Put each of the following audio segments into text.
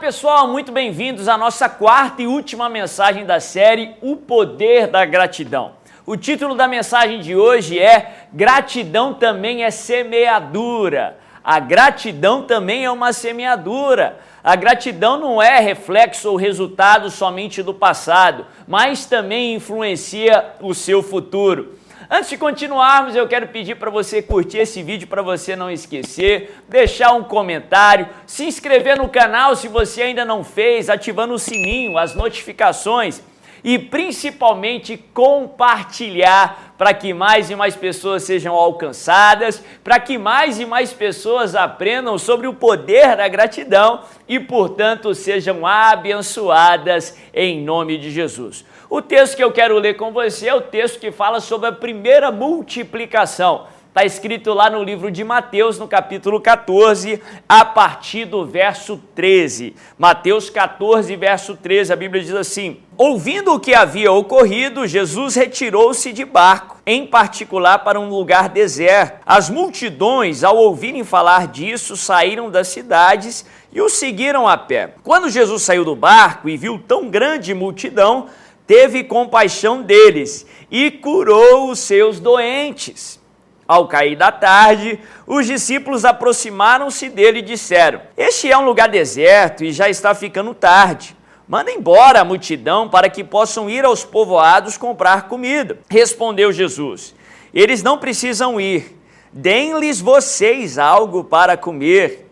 pessoal, muito bem-vindos à nossa quarta e última mensagem da série O Poder da Gratidão. O título da mensagem de hoje é Gratidão também é semeadura. A gratidão também é uma semeadura. A gratidão não é reflexo ou resultado somente do passado, mas também influencia o seu futuro. Antes de continuarmos, eu quero pedir para você curtir esse vídeo para você não esquecer, deixar um comentário, se inscrever no canal se você ainda não fez, ativando o sininho, as notificações e principalmente compartilhar para que mais e mais pessoas sejam alcançadas, para que mais e mais pessoas aprendam sobre o poder da gratidão e, portanto, sejam abençoadas em nome de Jesus. O texto que eu quero ler com você é o texto que fala sobre a primeira multiplicação. Está escrito lá no livro de Mateus, no capítulo 14, a partir do verso 13. Mateus 14, verso 13, a Bíblia diz assim: Ouvindo o que havia ocorrido, Jesus retirou-se de barco, em particular para um lugar deserto. As multidões, ao ouvirem falar disso, saíram das cidades e o seguiram a pé. Quando Jesus saiu do barco e viu tão grande multidão, teve compaixão deles e curou os seus doentes. Ao cair da tarde, os discípulos aproximaram-se dele e disseram: Este é um lugar deserto e já está ficando tarde. Manda embora a multidão para que possam ir aos povoados comprar comida. Respondeu Jesus: Eles não precisam ir. Deem-lhes vocês algo para comer.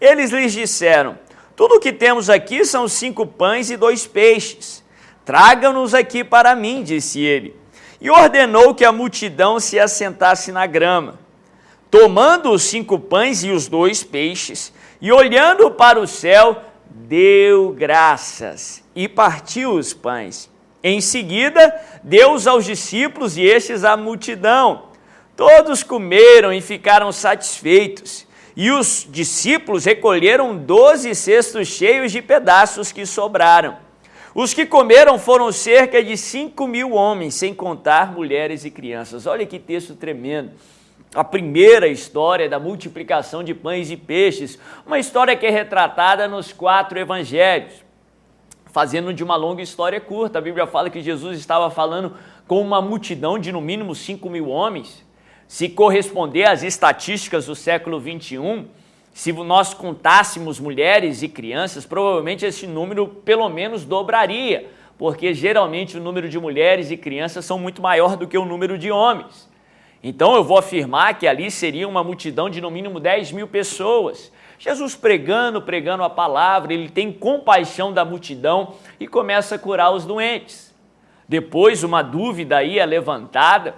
Eles lhes disseram: Tudo o que temos aqui são cinco pães e dois peixes. Tragam-nos aqui para mim, disse ele e ordenou que a multidão se assentasse na grama. Tomando os cinco pães e os dois peixes, e olhando para o céu, deu graças e partiu os pães. Em seguida, deu-os aos discípulos e estes à multidão. Todos comeram e ficaram satisfeitos. E os discípulos recolheram doze cestos cheios de pedaços que sobraram. Os que comeram foram cerca de 5 mil homens, sem contar mulheres e crianças. Olha que texto tremendo. A primeira história da multiplicação de pães e peixes, uma história que é retratada nos quatro evangelhos. Fazendo de uma longa história curta, a Bíblia fala que Jesus estava falando com uma multidão de no mínimo 5 mil homens. Se corresponder às estatísticas do século 21, se nós contássemos mulheres e crianças, provavelmente esse número pelo menos dobraria, porque geralmente o número de mulheres e crianças são muito maior do que o número de homens. Então eu vou afirmar que ali seria uma multidão de no mínimo 10 mil pessoas. Jesus pregando, pregando a palavra, ele tem compaixão da multidão e começa a curar os doentes. Depois, uma dúvida aí é levantada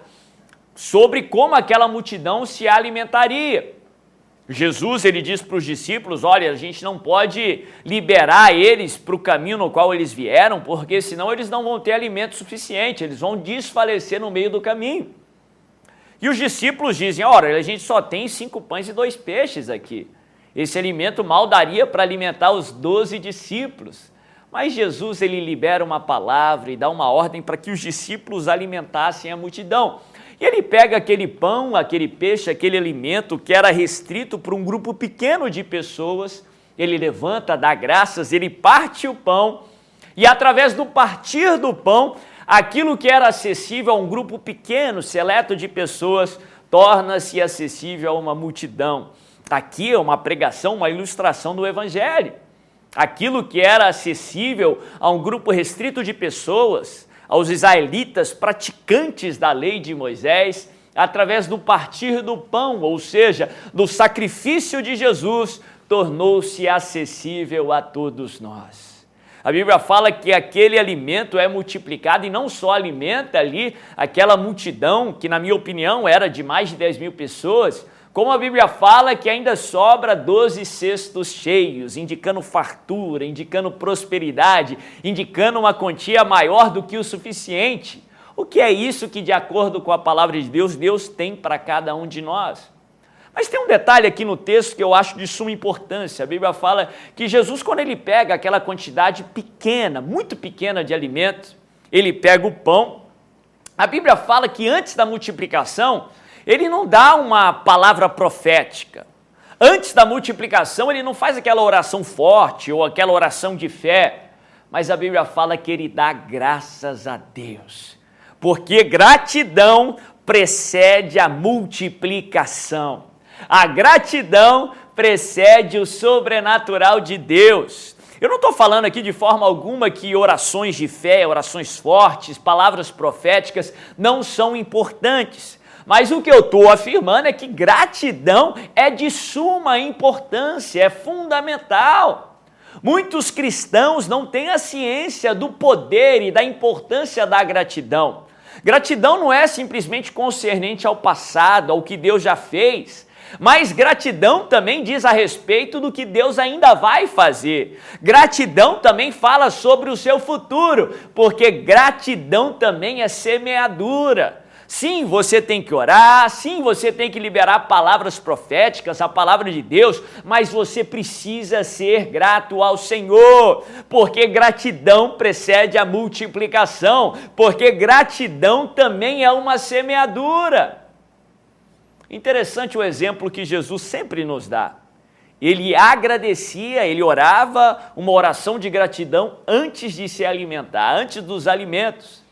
sobre como aquela multidão se alimentaria. Jesus ele diz para os discípulos: olha, a gente não pode liberar eles para o caminho no qual eles vieram, porque senão eles não vão ter alimento suficiente, eles vão desfalecer no meio do caminho. E os discípulos dizem: olha, a gente só tem cinco pães e dois peixes aqui. Esse alimento mal daria para alimentar os doze discípulos. Mas Jesus ele libera uma palavra e dá uma ordem para que os discípulos alimentassem a multidão. E ele pega aquele pão, aquele peixe, aquele alimento que era restrito para um grupo pequeno de pessoas, ele levanta, dá graças, ele parte o pão, e através do partir do pão, aquilo que era acessível a um grupo pequeno, seleto de pessoas, torna-se acessível a uma multidão. Aqui é uma pregação, uma ilustração do Evangelho. Aquilo que era acessível a um grupo restrito de pessoas, aos israelitas praticantes da lei de Moisés, através do partir do pão, ou seja, do sacrifício de Jesus, tornou-se acessível a todos nós. A Bíblia fala que aquele alimento é multiplicado e não só alimenta ali aquela multidão, que na minha opinião era de mais de 10 mil pessoas, como a Bíblia fala que ainda sobra 12 cestos cheios, indicando fartura, indicando prosperidade, indicando uma quantia maior do que o suficiente. O que é isso que, de acordo com a palavra de Deus, Deus tem para cada um de nós? Mas tem um detalhe aqui no texto que eu acho de suma importância. A Bíblia fala que Jesus, quando ele pega aquela quantidade pequena, muito pequena de alimento, ele pega o pão. A Bíblia fala que antes da multiplicação, ele não dá uma palavra profética. Antes da multiplicação, ele não faz aquela oração forte ou aquela oração de fé, mas a Bíblia fala que ele dá graças a Deus, porque gratidão precede a multiplicação. A gratidão precede o sobrenatural de Deus. Eu não estou falando aqui de forma alguma que orações de fé, orações fortes, palavras proféticas não são importantes. Mas o que eu estou afirmando é que gratidão é de suma importância, é fundamental. Muitos cristãos não têm a ciência do poder e da importância da gratidão. Gratidão não é simplesmente concernente ao passado, ao que Deus já fez. Mas gratidão também diz a respeito do que Deus ainda vai fazer. Gratidão também fala sobre o seu futuro, porque gratidão também é semeadura. Sim, você tem que orar, sim, você tem que liberar palavras proféticas, a palavra de Deus, mas você precisa ser grato ao Senhor, porque gratidão precede a multiplicação, porque gratidão também é uma semeadura. Interessante o exemplo que Jesus sempre nos dá. Ele agradecia, ele orava uma oração de gratidão antes de se alimentar, antes dos alimentos.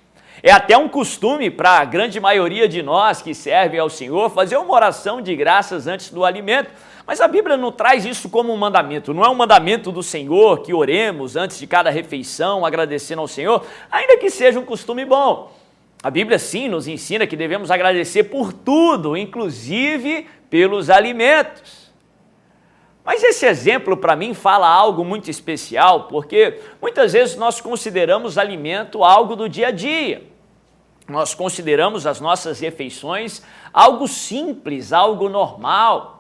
É até um costume para a grande maioria de nós que servem ao Senhor fazer uma oração de graças antes do alimento. Mas a Bíblia não traz isso como um mandamento. Não é um mandamento do Senhor que oremos antes de cada refeição, agradecendo ao Senhor, ainda que seja um costume bom. A Bíblia sim nos ensina que devemos agradecer por tudo, inclusive pelos alimentos. Mas esse exemplo para mim fala algo muito especial, porque muitas vezes nós consideramos alimento algo do dia a dia. Nós consideramos as nossas refeições algo simples, algo normal.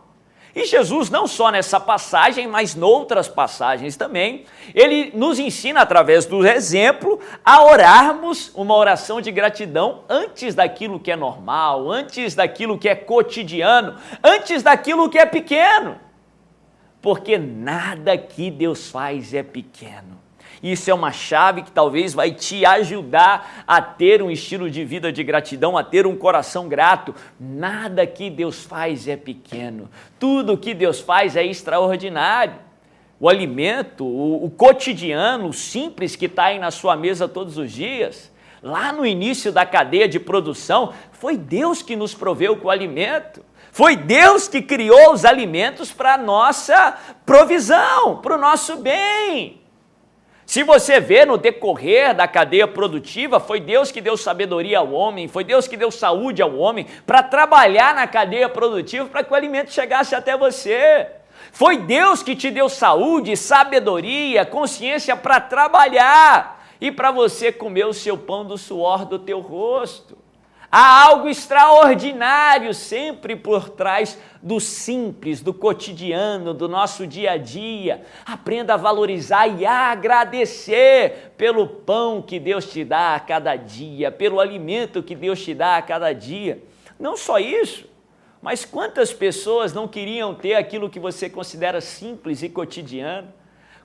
E Jesus, não só nessa passagem, mas noutras passagens também, ele nos ensina através do exemplo a orarmos uma oração de gratidão antes daquilo que é normal, antes daquilo que é cotidiano, antes daquilo que é pequeno. Porque nada que Deus faz é pequeno. Isso é uma chave que talvez vai te ajudar a ter um estilo de vida de gratidão, a ter um coração grato. Nada que Deus faz é pequeno, tudo que Deus faz é extraordinário. O alimento, o, o cotidiano, o simples que está aí na sua mesa todos os dias, lá no início da cadeia de produção, foi Deus que nos proveu com o alimento. Foi Deus que criou os alimentos para a nossa provisão, para o nosso bem. Se você vê no decorrer da cadeia produtiva, foi Deus que deu sabedoria ao homem, foi Deus que deu saúde ao homem para trabalhar na cadeia produtiva para que o alimento chegasse até você. Foi Deus que te deu saúde, sabedoria, consciência para trabalhar e para você comer o seu pão do suor do teu rosto. Há algo extraordinário sempre por trás do simples, do cotidiano, do nosso dia a dia. Aprenda a valorizar e a agradecer pelo pão que Deus te dá a cada dia, pelo alimento que Deus te dá a cada dia. Não só isso, mas quantas pessoas não queriam ter aquilo que você considera simples e cotidiano?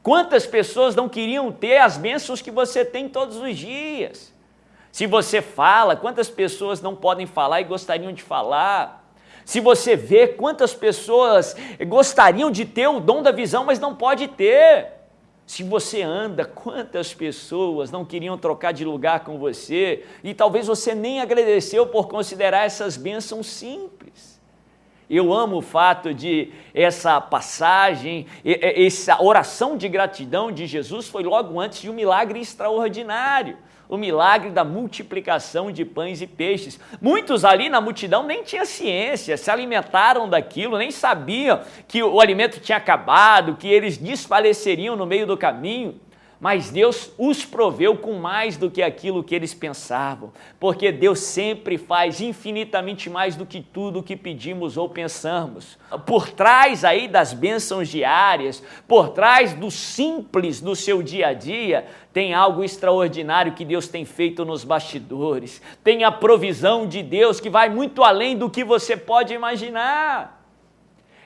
Quantas pessoas não queriam ter as bênçãos que você tem todos os dias? Se você fala, quantas pessoas não podem falar e gostariam de falar? Se você vê quantas pessoas gostariam de ter o dom da visão, mas não pode ter. Se você anda, quantas pessoas não queriam trocar de lugar com você e talvez você nem agradeceu por considerar essas bênçãos simples. Eu amo o fato de essa passagem, essa oração de gratidão de Jesus foi logo antes de um milagre extraordinário o milagre da multiplicação de pães e peixes. Muitos ali na multidão nem tinham ciência, se alimentaram daquilo, nem sabiam que o alimento tinha acabado, que eles desfaleceriam no meio do caminho mas Deus os proveu com mais do que aquilo que eles pensavam, porque Deus sempre faz infinitamente mais do que tudo que pedimos ou pensamos. Por trás aí das bênçãos diárias, por trás do simples do seu dia a dia, tem algo extraordinário que Deus tem feito nos bastidores. Tem a provisão de Deus que vai muito além do que você pode imaginar.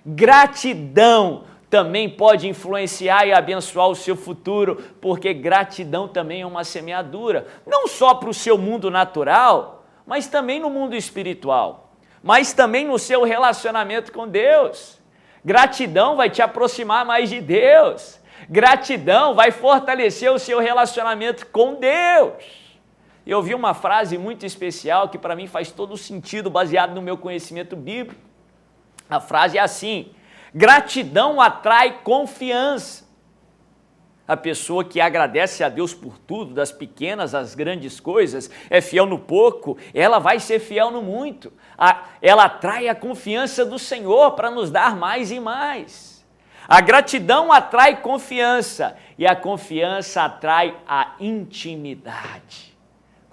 Gratidão também pode influenciar e abençoar o seu futuro, porque gratidão também é uma semeadura, não só para o seu mundo natural, mas também no mundo espiritual, mas também no seu relacionamento com Deus. Gratidão vai te aproximar mais de Deus. Gratidão vai fortalecer o seu relacionamento com Deus. Eu ouvi uma frase muito especial que para mim faz todo sentido, baseado no meu conhecimento bíblico. A frase é assim: gratidão atrai confiança. A pessoa que agradece a Deus por tudo, das pequenas às grandes coisas, é fiel no pouco, ela vai ser fiel no muito. Ela atrai a confiança do Senhor para nos dar mais e mais. A gratidão atrai confiança e a confiança atrai a intimidade.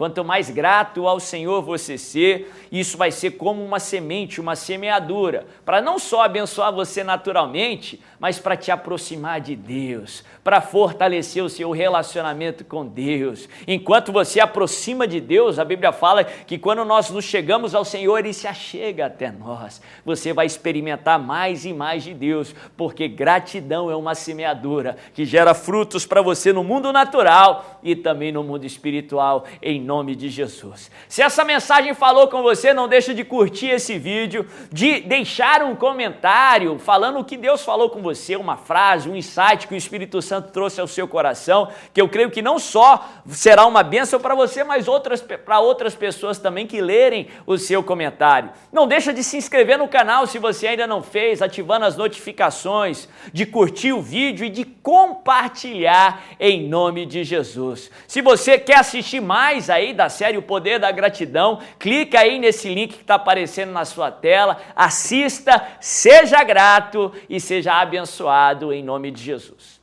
Quanto mais grato ao Senhor você ser, isso vai ser como uma semente, uma semeadura, para não só abençoar você naturalmente, mas para te aproximar de Deus, para fortalecer o seu relacionamento com Deus. Enquanto você aproxima de Deus, a Bíblia fala que quando nós nos chegamos ao Senhor, Ele se achega até nós. Você vai experimentar mais e mais de Deus, porque gratidão é uma semeadura que gera frutos para você no mundo natural e também no mundo espiritual, em nome de Jesus. Se essa mensagem falou com você, não deixa de curtir esse vídeo, de deixar um comentário falando o que Deus falou com você, uma frase, um insight que o Espírito Santo trouxe ao seu coração, que eu creio que não só será uma bênção para você, mas outras, para outras pessoas também que lerem o seu comentário. Não deixa de se inscrever no canal se você ainda não fez, ativando as notificações, de curtir o vídeo e de compartilhar em nome de Jesus. Se você quer assistir mais aí da série O Poder da Gratidão, clica aí nesse link que está aparecendo na sua tela, assista, seja grato e seja abençoado em nome de Jesus.